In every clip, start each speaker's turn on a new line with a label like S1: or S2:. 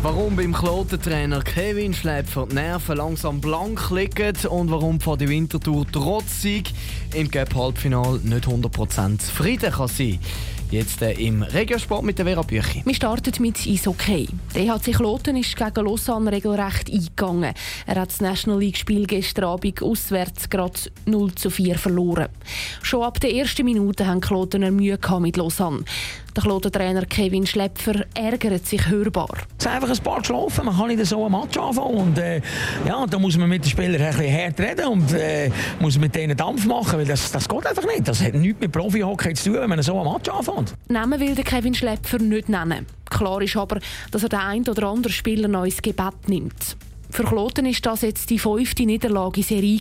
S1: Warum beim Klotentrainer Kevin Schläpfer die Nerven langsam blank liegen und warum vor der Wintertour trotz im Cup-Halbfinal nicht 100% zufrieden kann sein Jetzt äh, im Regiosport mit der Vera Büchi.
S2: Wir starten mit Eishockey. Der EHC Kloten ist gegen Lausanne regelrecht eingegangen. Er hat das National League-Spiel gestern Abend auswärts gerade 0 zu 4 verloren. Schon ab der ersten Minute haben Klotener Mühe mit Lausanne. Der Kloten-Trainer Kevin Schlepfer ärgert sich hörbar.
S3: Es ist einfach ein paar geschlafen, man kann nicht so ein Match anfangen. Und, äh, ja, da muss man mit den Spielern ein bisschen hart reden und äh, muss mit denen Dampf machen, weil das, das geht einfach nicht. Das hat nichts mit Profi-Hockey zu tun, wenn man so ein Match anfängt.
S2: Namen will der Kevin Schlepfer nicht nennen. Klar ist aber, dass er den einen oder anderen Spieler noch ins Gebet nimmt. Für Kloten war das jetzt die fünfte Niederlage in Serie.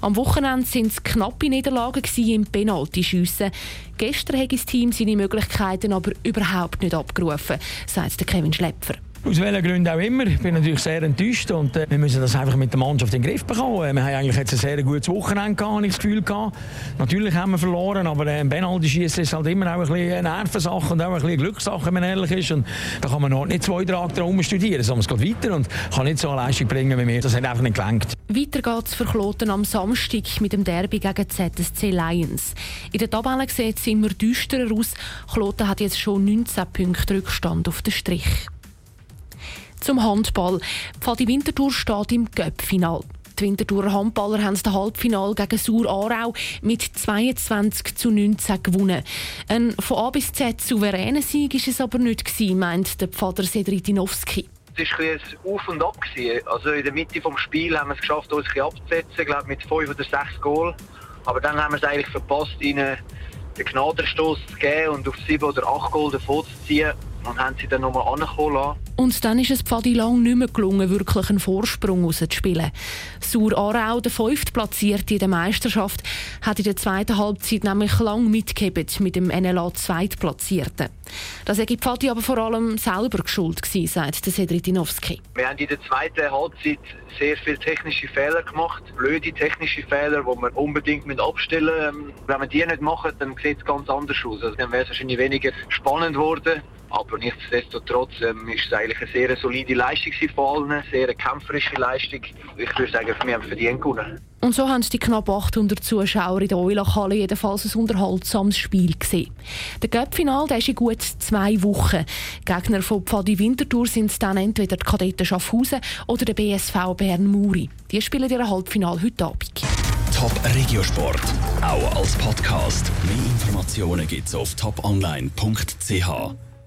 S2: Am Wochenende waren es knappe Niederlagen im Penaltyschiessen. Gestern hat das Team seine Möglichkeiten aber überhaupt nicht abgerufen, sagt Kevin Schlepfer.
S3: Aus welchen Gründen auch immer. Ich bin natürlich sehr enttäuscht und äh, wir müssen das einfach mit der Mannschaft in den Griff bekommen. Äh, wir haben eigentlich jetzt ein sehr gutes Wochenende gehabt, habe ich das Gefühl gehabt. Natürlich haben wir verloren, aber äh, ein Penalty-Schießen ist halt immer auch ein bisschen eine Nervensache und auch ein bisschen Glückssache, wenn man ehrlich ist. Und da kann man noch nicht zwei Tage drum studieren, sondern es geht weiter und kann nicht so eine Leistung bringen wie wir. Das hat einfach nicht gelangt.
S2: Weiter geht es für Kloten am Samstag mit dem Derby gegen ZSC Lions. In der Tabelle sieht es immer düsterer aus. Kloten hat jetzt schon 19 Punkte Rückstand auf den Strich. Zum Handball. Pfadi Winterthur steht im Göppfinal. Die Winterthurer Handballer haben das Halbfinale gegen Sur Aarau mit 22 zu 19 gewonnen. Ein von A bis Z souveräner Sieg war es aber nicht gewesen, meint der Pfader Sedritinowski.
S4: Es war ein Auf und Ab. Also in der Mitte des Spiels haben wir es geschafft, uns abzusetzen, glaube mit fünf oder sechs Goal. Aber dann haben wir es eigentlich verpasst, ihnen den Gnadenstoß zu geben und auf sieben oder acht Goal davon zu ziehen und haben sie dann nochmal lassen.
S2: Und dann ist es Pfadi lang nicht mehr gelungen, wirklich einen Vorsprung rauszuspielen. Sur Aarau, der fünftplatzierte in der Meisterschaft, hat in der zweiten Halbzeit nämlich lang mitgehebt mit dem NLA Zweitplatzierten. Das sei Pfadi aber vor allem selber geschuld sagt der Sedritinowski.
S4: Wir haben in der zweiten Halbzeit sehr viele technische Fehler gemacht, blöde technische Fehler, die wir unbedingt abstellen müssen. Wenn wir die nicht machen, dann sieht es ganz anders aus. Also dann wäre es wahrscheinlich weniger spannend geworden. Aber nichtsdestotrotz ähm, ist es eigentlich eine sehr solide Leistung von allen, eine sehr kämpferische Leistung. Ich würde sagen, wir haben verdient gewonnen.
S2: Und so haben die knapp 800 Zuschauer in der Eulachhalle jedenfalls ein unterhaltsames Spiel gesehen. Der Cup-Final ist in gut zwei Wochen. Gegner von Pfadi Winterthur sind dann entweder die Kadetten Schaffhausen oder der BSV Bern Muri. Die spielen ihr Halbfinal heute Abend.
S5: Top Regiosport, auch als Podcast. Mehr Informationen gibt's auf toponline.ch.